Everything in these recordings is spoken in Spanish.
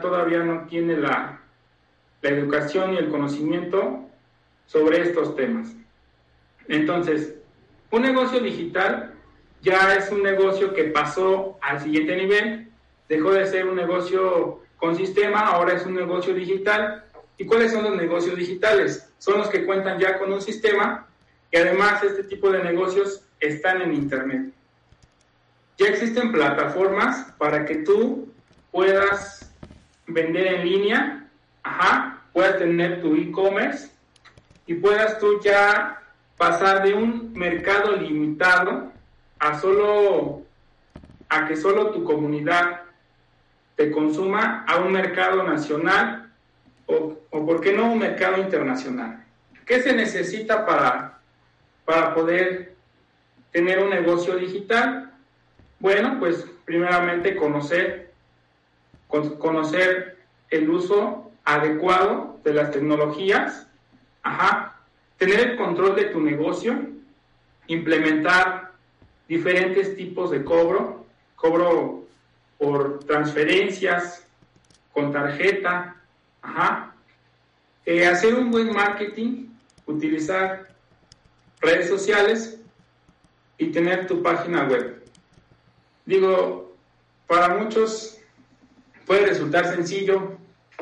todavía no tiene la, la educación y el conocimiento sobre estos temas. Entonces, un negocio digital ya es un negocio que pasó al siguiente nivel, dejó de ser un negocio con sistema, ahora es un negocio digital. ¿Y cuáles son los negocios digitales? Son los que cuentan ya con un sistema y además este tipo de negocios están en Internet. Ya existen plataformas para que tú puedas vender en línea, ajá, puedas tener tu e-commerce y puedas tú ya pasar de un mercado limitado a solo a que solo tu comunidad te consuma a un mercado nacional o, o por qué no un mercado internacional. ¿Qué se necesita para, para poder tener un negocio digital? Bueno, pues primeramente conocer, conocer el uso adecuado de las tecnologías, tener el control de tu negocio, implementar diferentes tipos de cobro, cobro por transferencias, con tarjeta. Eh, hacer un buen marketing, utilizar redes sociales y tener tu página web. Digo, para muchos puede resultar sencillo,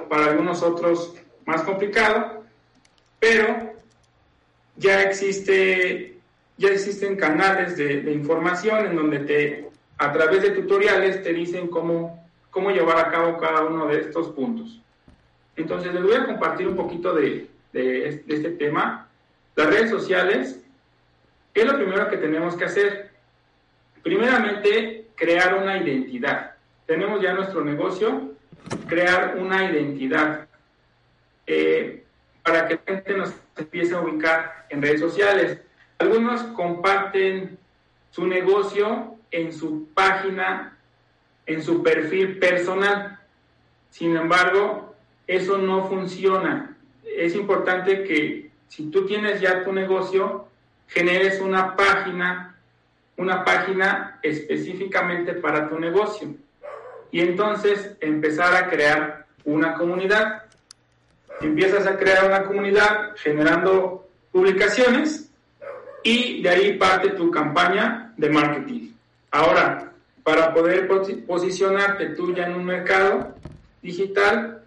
para algunos otros más complicado, pero ya existe ya existen canales de, información en donde te a través de tutoriales te dicen cómo, cómo llevar a cabo cada uno de estos puntos. Entonces les voy a compartir un poquito de, de, este tema. Las redes sociales, ¿qué es lo primero que tenemos que hacer? Primeramente, crear una identidad. Tenemos ya nuestro negocio, crear una identidad eh, para que la gente nos empiece a ubicar en redes sociales. Algunos comparten su negocio en su página, en su perfil personal. Sin embargo, eso no funciona. Es importante que si tú tienes ya tu negocio, generes una página, una página específicamente para tu negocio. Y entonces empezar a crear una comunidad. Empiezas a crear una comunidad generando publicaciones y de ahí parte tu campaña de marketing. Ahora, para poder posicionarte tú ya en un mercado digital,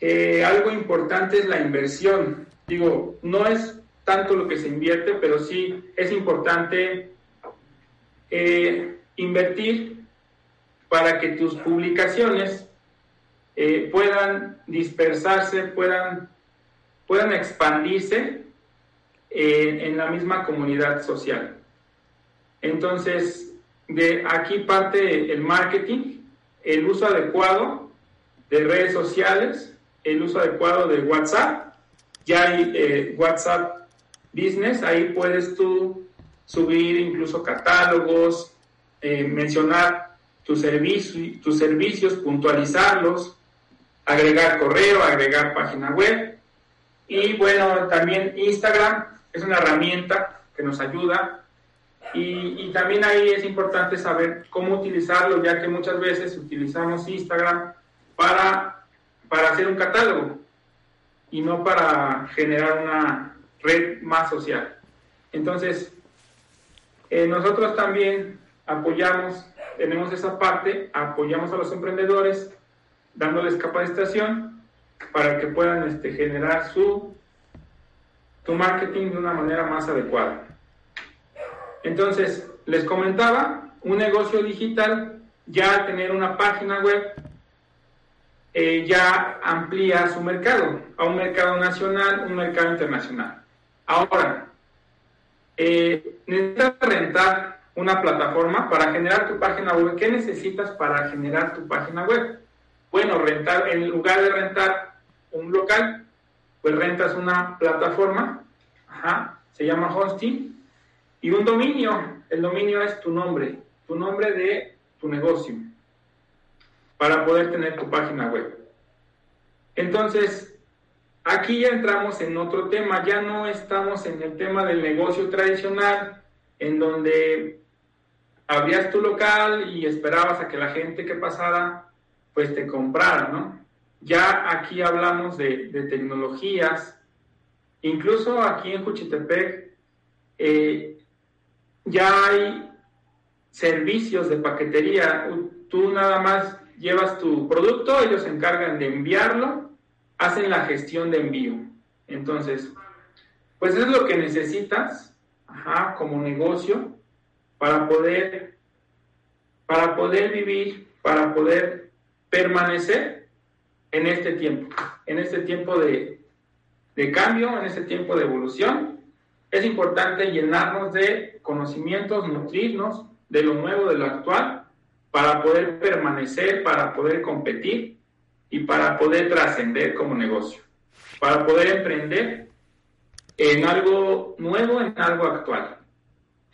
eh, algo importante es la inversión. Digo, no es tanto lo que se invierte, pero sí es importante eh, invertir para que tus publicaciones eh, puedan dispersarse, puedan, puedan expandirse en la misma comunidad social. Entonces, de aquí parte el marketing, el uso adecuado de redes sociales, el uso adecuado de WhatsApp. Ya hay eh, WhatsApp Business, ahí puedes tú subir incluso catálogos, eh, mencionar tus, tus servicios, puntualizarlos, agregar correo, agregar página web. Y bueno, también Instagram es una herramienta que nos ayuda y, también ahí es importante saber cómo utilizarlo, ya que muchas veces utilizamos Instagram para, para hacer un catálogo y no para generar una red más social. Entonces, eh, nosotros también apoyamos, tenemos esa parte, apoyamos a los emprendedores dándoles capacitación para que puedan este, generar su, su marketing de una manera más adecuada. Entonces, les comentaba, un negocio digital, ya tener una página web, eh, ya amplía su mercado a un mercado nacional, un mercado internacional. Ahora, eh, rentar una plataforma para generar tu página web. ¿Qué necesitas para generar tu página web? Bueno, rentar, en lugar de rentar un local, pues rentas una plataforma, se llama hosting, y un dominio, el dominio es tu nombre, tu nombre de tu negocio, para poder tener tu página web. Entonces, aquí ya entramos en otro tema, ya no estamos en el tema del negocio tradicional, en donde abrías tu local y esperabas a que la gente que pasara pues te comprara, ¿no? Ya aquí hablamos de, tecnologías, incluso aquí en Juchitepec eh, ya hay servicios de paquetería. Tú nada más llevas tu producto, ellos se encargan de enviarlo, hacen la gestión de envío. Entonces, pues es lo que necesitas como negocio para poder, para poder vivir, para poder permanecer en este tiempo, en este tiempo de, de cambio, en este tiempo de evolución. Es importante llenarnos de conocimientos, nutrirnos de lo nuevo, de lo actual, para poder permanecer, para poder competir y para poder trascender como negocio, para poder emprender en algo nuevo, en algo actual.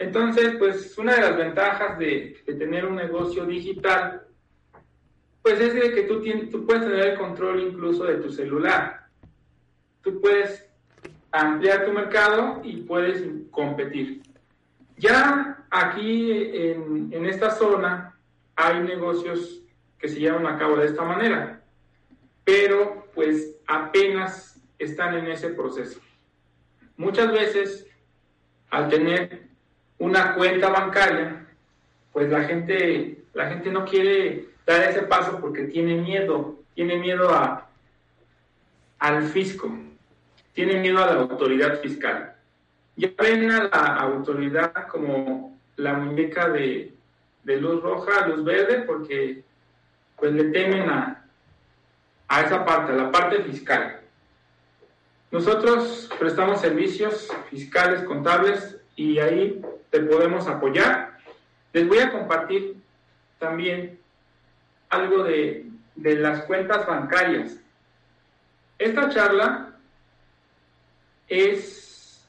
Entonces, pues una de las ventajas de, tener un negocio digital, pues es que tú, tienes, tú puedes tener el control incluso de tu celular. Tú puedes ampliar tu mercado y puedes competir. Ya aquí en, en esta zona hay negocios que se llevan a cabo de esta manera, pero pues apenas están en ese proceso. Muchas veces, al tener una cuenta bancaria, pues la gente, la gente no quiere dar ese paso porque tiene miedo, tiene miedo a, al fisco, tiene miedo a la autoridad fiscal. Ya ven a la autoridad como la muñeca de, de luz roja, luz verde, porque pues le temen a, a esa parte, a la parte fiscal. Nosotros prestamos servicios fiscales, contables y ahí te podemos apoyar. Les voy a compartir también algo de, las cuentas bancarias. Esta charla es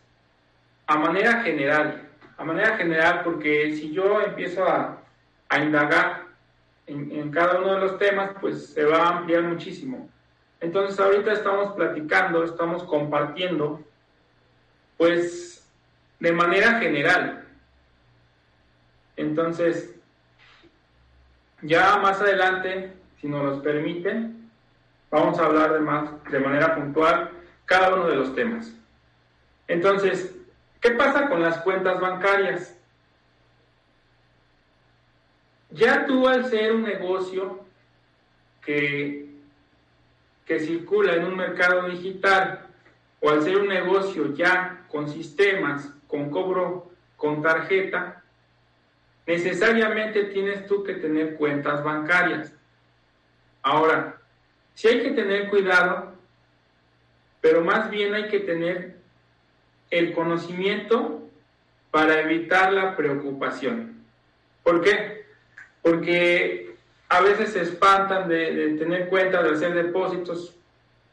a manera general, a manera general porque si yo empiezo a, indagar en, en, cada uno de los temas, pues se va a ampliar muchísimo. Entonces ahorita estamos platicando, estamos compartiendo, pues de manera general. Entonces, ya más adelante, si nos los permiten, vamos a hablar de, más, de manera puntual cada uno de los temas. Entonces, ¿qué pasa con las cuentas bancarias? Ya tú al ser un negocio que que circula en un mercado digital o al ser un negocio ya con sistemas, con cobro con tarjeta, necesariamente tienes tú que tener cuentas bancarias. Ahora, sí hay que tener cuidado, pero más bien hay que tener el conocimiento para evitar la preocupación. ¿Por qué? Porque a veces se espantan de, tener cuenta, de hacer depósitos,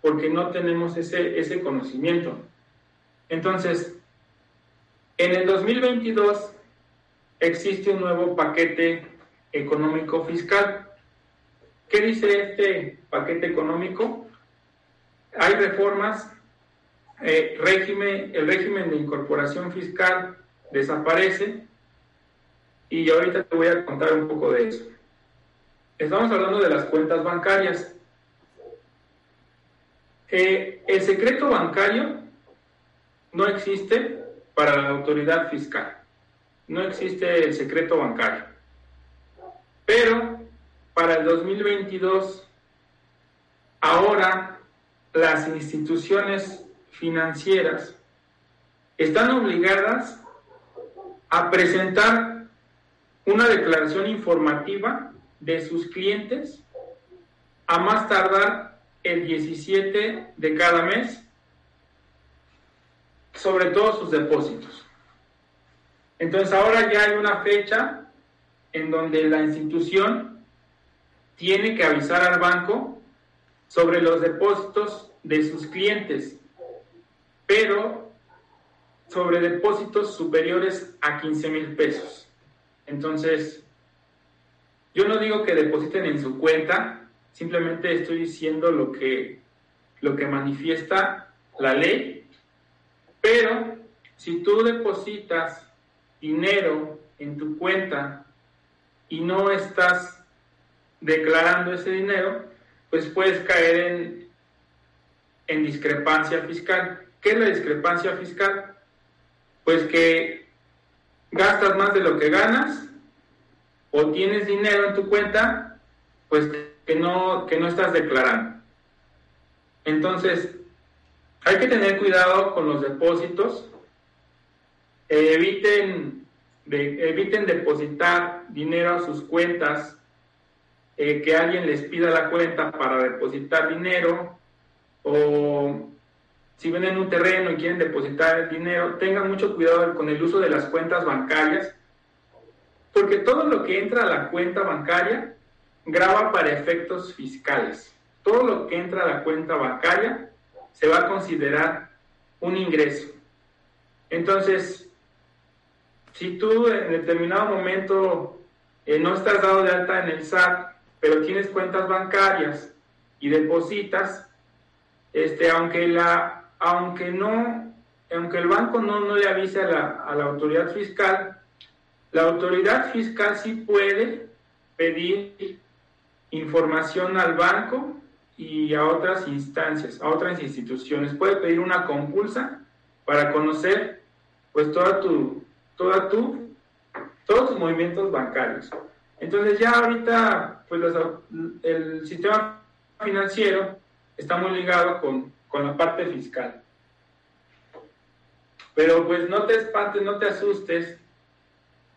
porque no tenemos ese, ese conocimiento. Entonces, en el 2022 existe un nuevo paquete económico fiscal. ¿Qué dice este paquete económico? Hay reformas, eh, régimen, el régimen de incorporación fiscal desaparece y ahorita te voy a contar un poco de eso. Estamos hablando de las cuentas bancarias. Eh, el secreto bancario no existe para la autoridad fiscal. No existe el secreto bancario. Pero para el 2022, ahora las instituciones financieras están obligadas a presentar una declaración informativa de sus clientes a más tardar el 17 de cada mes, sobre todo sus depósitos. Entonces ahora ya hay una fecha en donde la institución tiene que avisar al banco sobre los depósitos de sus clientes, pero sobre depósitos superiores a 15 mil pesos. Entonces, yo no digo que depositen en su cuenta, simplemente estoy diciendo lo que, lo que manifiesta la ley, pero si tú depositas dinero en tu cuenta y no estás declarando ese dinero, pues puedes caer en, en discrepancia fiscal. ¿Qué es la discrepancia fiscal? Pues que gastas más de lo que ganas o tienes dinero en tu cuenta, pues que no, que no estás declarando. Entonces, hay que tener cuidado con los depósitos. eviten, eviten depositar dinero a sus cuentas, eh, que alguien les pida la cuenta para depositar dinero o si venden un terreno y quieren depositar el dinero, tengan mucho cuidado con el uso de las cuentas bancarias, porque todo lo que entra a la cuenta bancaria graba para efectos fiscales. Todo lo que entra a la cuenta bancaria se va a considerar un ingreso. Entonces, si tú en determinado momento eh, no estás dado de alta en el SAT, pero tienes cuentas bancarias y depositas, este, aunque la aunque no, aunque el banco no, no le avise a la, a la autoridad fiscal, la autoridad fiscal sí puede pedir información al banco y a otras instancias, a otras instituciones. Puede pedir una compulsa para conocer pues toda tu, toda tu, todos tus movimientos bancarios. Entonces ya ahorita pues el sistema financiero está muy ligado con, con la parte fiscal. Pero pues no te espantes, no te asustes,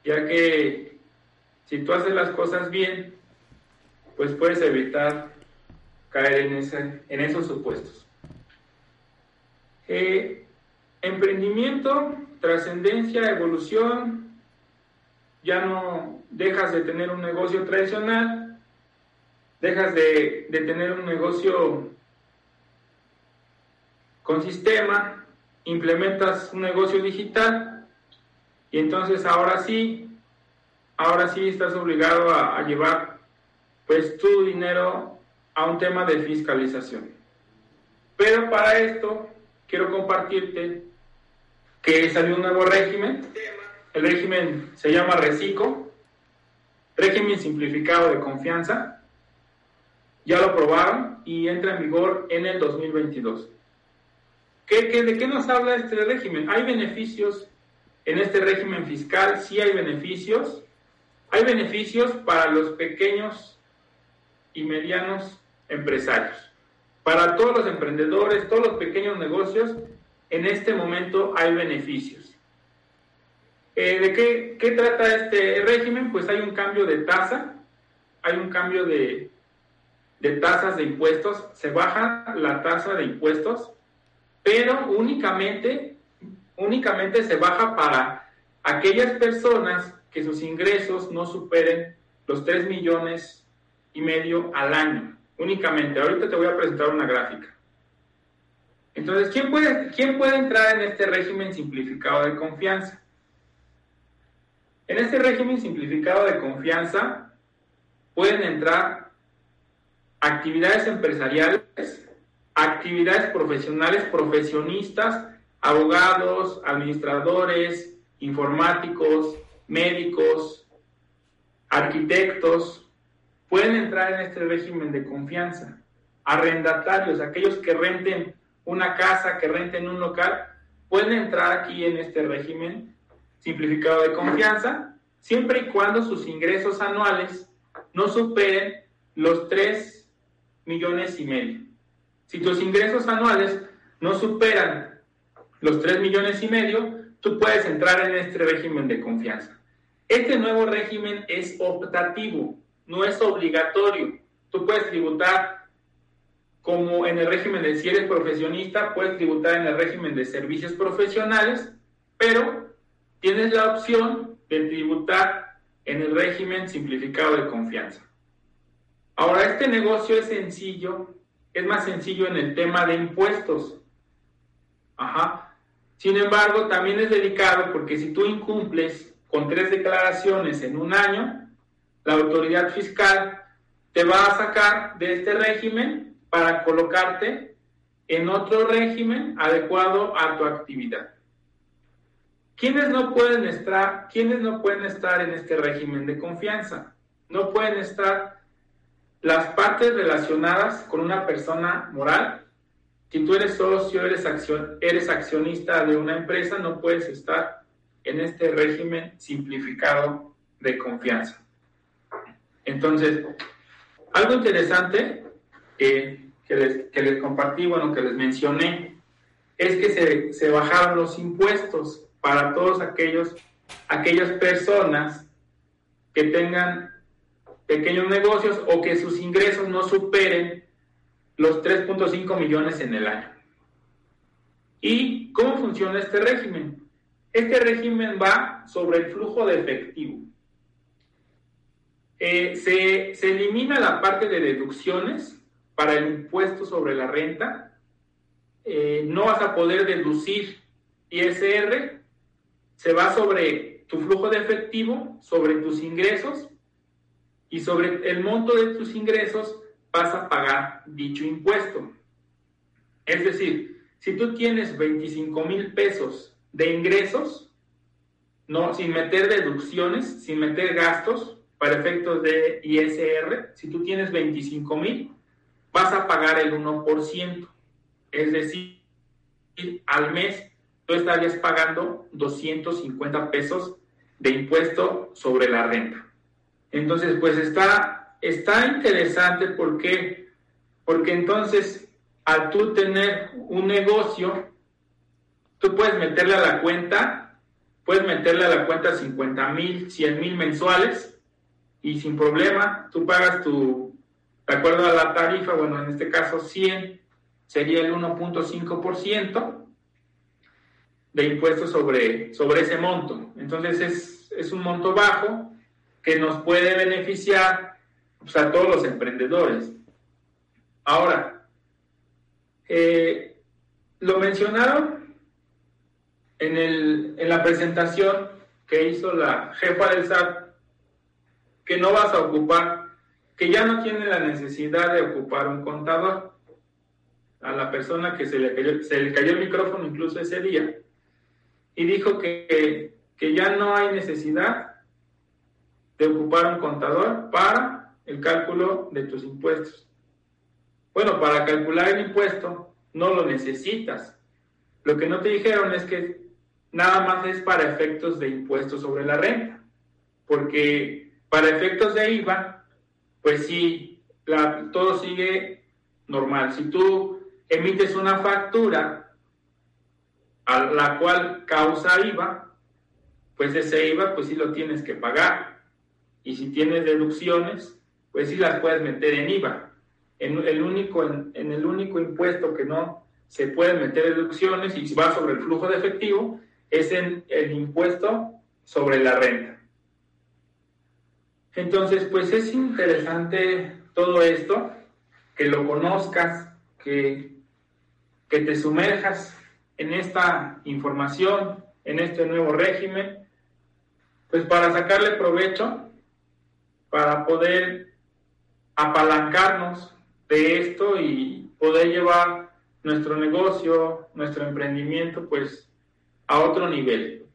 ya que si tú haces las cosas bien, pues puedes evitar caer en, ese, en esos supuestos. Eh, emprendimiento, trascendencia, evolución, ya no dejas de tener un negocio tradicional, dejas de, de tener un negocio con sistema, implementas un negocio digital y entonces ahora sí, ahora sí estás obligado a, llevar pues tu dinero a un tema de fiscalización. Pero para esto quiero compartirte que salió un nuevo régimen. El régimen se llama RECICO, régimen simplificado de confianza. Ya lo probaron y entra en vigor en el 2022 de qué nos habla este régimen? ¿Hay beneficios en este régimen fiscal? Sí hay beneficios. Hay beneficios para los pequeños y medianos empresarios. Para todos los emprendedores, todos los pequeños negocios, en este momento hay beneficios. Eh, ¿De qué, trata este régimen? Pues hay un cambio de tasa, hay un cambio de, de tasas de impuestos, se baja la tasa de impuestos pero únicamente, únicamente se baja para aquellas personas que sus ingresos no superen los 3 millones y medio al año, únicamente. Ahorita te voy a presentar una gráfica. Entonces, ¿quién puede, ¿quién puede entrar en este régimen simplificado de confianza? En este régimen simplificado de confianza pueden entrar actividades empresariales actividades profesionales, profesionistas, abogados, administradores, informáticos, médicos, arquitectos, pueden entrar en este régimen de confianza. Arrendatarios, aquellos que renten una casa, que renten un local, pueden entrar aquí en este régimen simplificado de confianza, siempre y cuando sus ingresos anuales no superen los 3 millones y medio. Si tus ingresos anuales no superan los 3 millones y medio, tú puedes entrar en este régimen de confianza. Este nuevo régimen es optativo, no es obligatorio. Tú puedes tributar como en el régimen de si eres profesionista, puedes tributar en el régimen de servicios profesionales, pero tienes la opción de tributar en el régimen simplificado de confianza. Ahora, este negocio es sencillo es más sencillo en el tema de impuestos. Ajá. Sin embargo, también es delicado porque si tú incumples con tres declaraciones en un año, la autoridad fiscal te va a sacar de este régimen para colocarte en otro régimen adecuado a tu actividad. ¿Quiénes no pueden estar, quiénes no pueden estar en este régimen de confianza? No pueden estar las partes relacionadas con una persona moral. Si tú eres socio, eres, eres accionista de una empresa, no puedes estar en este régimen simplificado de confianza. Entonces, algo interesante que, les, que les compartí, bueno, que les mencioné, es que se, se bajaron los impuestos para todos aquellos, aquellas personas que tengan pequeños negocios o que sus ingresos no superen los 3.5 millones en el año. ¿Y cómo funciona este régimen? Este régimen va sobre el flujo de efectivo. Eh, se, se elimina la parte de deducciones para el impuesto sobre la renta. Eh, no vas a poder deducir ISR. Se va sobre tu flujo de efectivo, sobre tus ingresos y sobre el monto de tus ingresos vas a pagar dicho impuesto. Es decir, si tú tienes 25 mil pesos de ingresos, no, sin meter deducciones, sin meter gastos para efectos de ISR, si tú tienes 25 mil, vas a pagar el 1%. Es decir, al mes tú estarías pagando 250 pesos de impuesto sobre la renta. Entonces, pues está, está interesante porque, porque entonces al tú tener un negocio, tú puedes meterle a la cuenta, puedes meterle a la cuenta 50 mil, 100 mil mensuales y sin problema, tú pagas tu, de acuerdo a la tarifa, bueno, en este caso 100 sería el 1.5% de impuestos sobre, sobre ese monto. Entonces es, es un monto bajo que nos puede beneficiar pues, a todos los emprendedores. Ahora, eh, lo mencionaron en, el, en la presentación que hizo la jefa del SAT, que no vas a ocupar, que ya no tiene la necesidad de ocupar un contador a la persona que se le cayó, se le cayó el micrófono incluso ese día, y dijo que, que ya no hay necesidad de ocupar un contador para el cálculo de tus impuestos. Bueno, para calcular el impuesto no lo necesitas. Lo que no te dijeron es que nada más es para efectos de impuestos sobre la renta, porque para efectos de IVA, pues sí, todo sigue normal. Si tú emites una factura a la cual causa IVA, pues ese IVA pues sí lo tienes que pagar y si tienes deducciones, pues sí las puedes meter en IVA. En el único, en, el único impuesto que no se pueden meter deducciones y va sobre el flujo de efectivo es en el impuesto sobre la renta. Entonces, pues es interesante todo esto, que lo conozcas, que, que te sumerjas en esta información, en este nuevo régimen, pues para sacarle provecho para poder apalancarnos de esto y poder llevar nuestro negocio, nuestro emprendimiento, pues a otro nivel.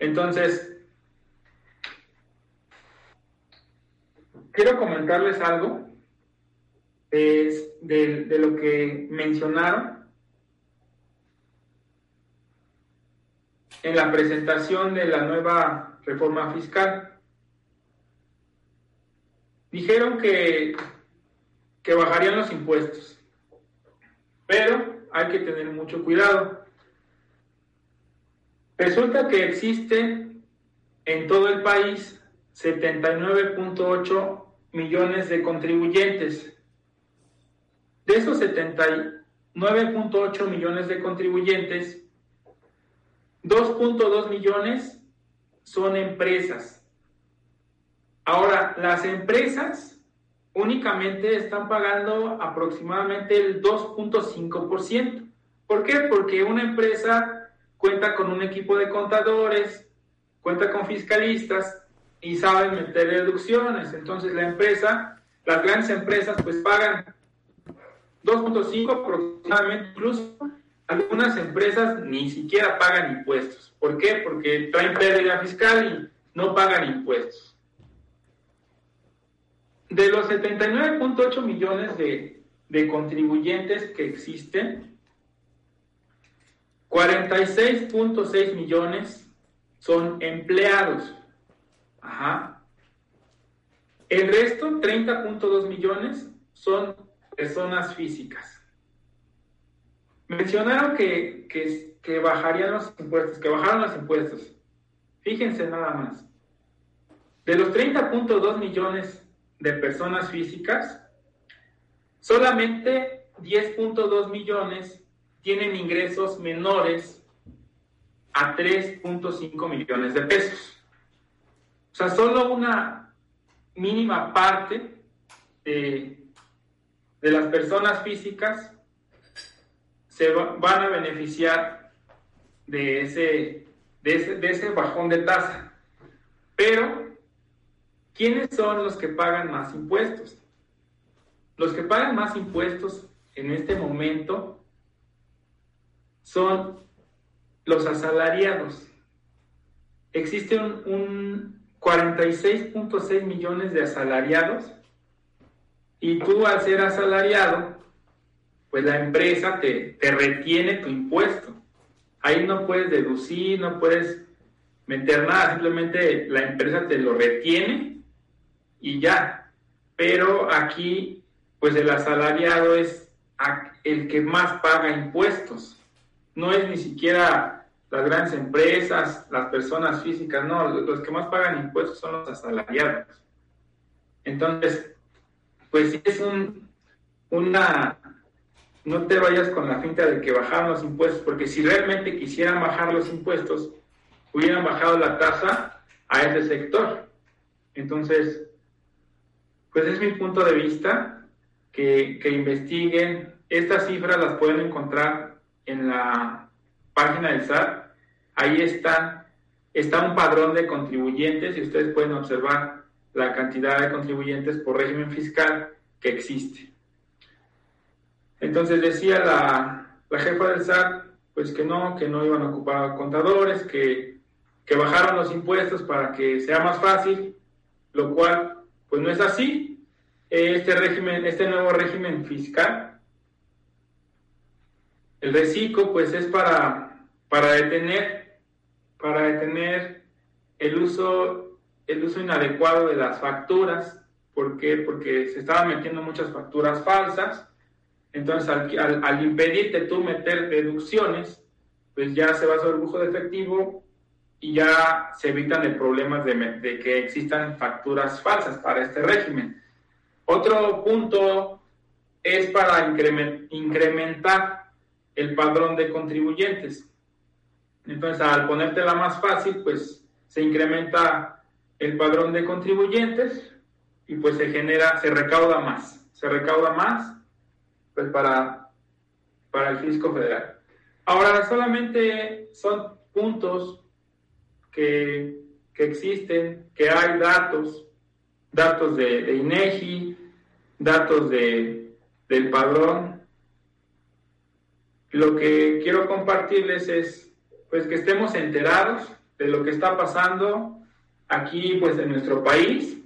Entonces, quiero comentarles algo de, de lo que mencionaron en la presentación de la nueva reforma fiscal dijeron que, que bajarían los impuestos, pero hay que tener mucho cuidado. Resulta que existen en todo el país 79.8 millones de contribuyentes. De esos 79.8 millones de contribuyentes, 2.2 millones son empresas Ahora, las empresas únicamente están pagando aproximadamente el 2.5%. ¿Por qué? Porque una empresa cuenta con un equipo de contadores, cuenta con fiscalistas y saben meter deducciones. Entonces la empresa, las grandes empresas pues pagan 2.5 aproximadamente, incluso algunas empresas ni siquiera pagan impuestos. ¿Por qué? Porque traen pérdida fiscal y no pagan impuestos. de los 79.8 millones de, de contribuyentes que existen, 46.6 millones son empleados. Ajá. El resto, 30.2 millones, son personas físicas. Mencionaron que, que, bajarían los impuestos, que bajaron los impuestos. Fíjense nada más. De los 30.2 millones de personas físicas, solamente 10.2 millones tienen ingresos menores a 3.5 millones de pesos. O sea, solo una mínima parte de, las personas físicas se van a beneficiar de ese, de ese, de ese bajón de tasa. Pero, ¿quiénes son los que pagan más impuestos? Los que pagan más impuestos en este momento son los asalariados. Existe un, 46.6 millones de asalariados y tú al ser asalariado, pues la empresa te, te retiene tu impuesto. Ahí no puedes deducir, no puedes meter nada, simplemente la empresa te lo retiene y ya. Pero aquí, pues el asalariado es el que más paga impuestos no es ni siquiera las grandes empresas, las personas físicas, no, los que más pagan impuestos son los asalariados. Entonces, pues es un, una, no te vayas con la finta de que bajaron los impuestos, porque si realmente quisieran bajar los impuestos, hubieran bajado la tasa a ese sector. Entonces, pues es mi punto de vista, que, que investiguen. Estas cifras las pueden encontrar en la página del SAT, ahí está, está un padrón de contribuyentes y ustedes pueden observar la cantidad de contribuyentes por régimen fiscal que existe. Entonces decía la, la jefa del SAT, pues que no, que no iban a ocupar contadores, que, que bajaron los impuestos para que sea más fácil, lo cual pues no es así. Este régimen, este nuevo régimen fiscal el reciclo, pues, es para, para detener, para detener el uso, el uso inadecuado de las facturas. ¿Por qué? Porque se estaban metiendo muchas facturas falsas. Entonces, al, al, impedirte tú meter deducciones, pues ya se va a el lujo de efectivo y ya se evitan el problemas de, de, que existan facturas falsas para este régimen. Otro punto es para incrementar el padrón de contribuyentes. Entonces, al ponértela más fácil, pues se incrementa el padrón de contribuyentes y pues se genera, se recauda más, se recauda más pues para, para el fisco federal. Ahora, solamente son puntos que, que existen, que hay datos, datos de, de INEGI, datos de, del padrón lo que quiero compartirles es pues que estemos enterados de lo que está pasando aquí pues en nuestro país,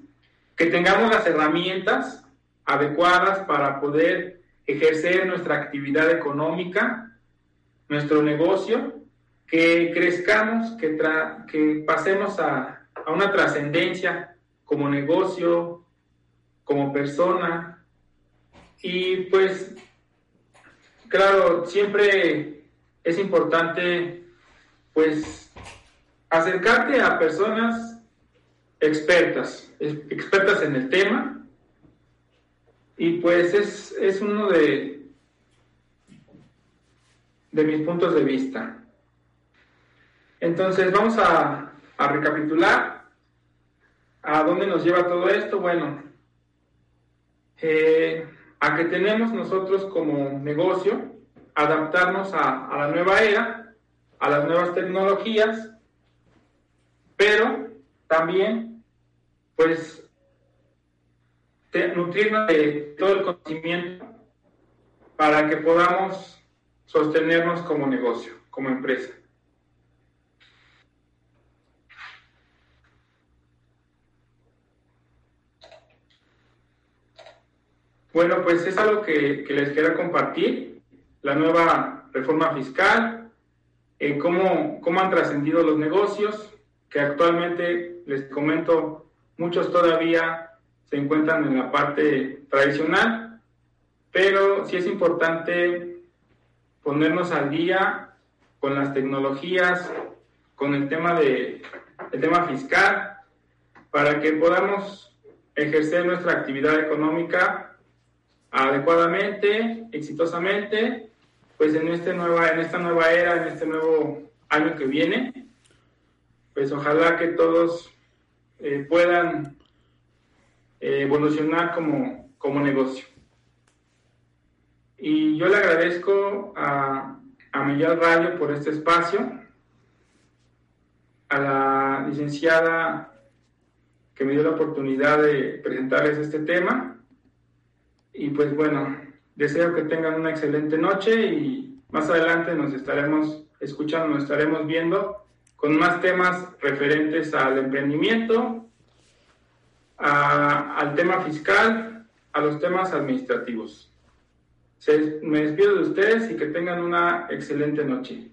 que tengamos las herramientas adecuadas para poder ejercer nuestra actividad económica, nuestro negocio, que crezcamos, que, que pasemos a, a una trascendencia como negocio, como persona, y pues claro, siempre es importante, pues, acercarte a personas expertas, expertas en el tema, y pues es, es uno de, de mis puntos de vista. Entonces vamos a, a recapitular a dónde nos lleva todo esto. Bueno, eh, a que tenemos nosotros como negocio adaptarnos a, la nueva era, a las nuevas tecnologías, pero también pues nutrirnos de todo el conocimiento para que podamos sostenernos como negocio, como empresa. Bueno, pues es algo que, les quiero compartir, la nueva reforma fiscal, eh, cómo, cómo han trascendido los negocios, que actualmente, les comento, muchos todavía se encuentran en la parte tradicional, pero sí es importante ponernos al día con las tecnologías, con el tema, de, el tema fiscal, para que podamos ejercer nuestra actividad económica adecuadamente, exitosamente, pues en, este nueva, en esta nueva era, en este nuevo año que viene, pues ojalá que todos eh, puedan eh, evolucionar como, como negocio. Y yo le agradezco a, a Miguel Rayo por este espacio, a la licenciada que me dio la oportunidad de presentarles este tema. Y pues bueno, deseo que tengan una excelente noche y más adelante nos estaremos escuchando, nos estaremos viendo con más temas referentes al emprendimiento, al tema fiscal, a los temas administrativos. me despido de ustedes y que tengan una excelente noche.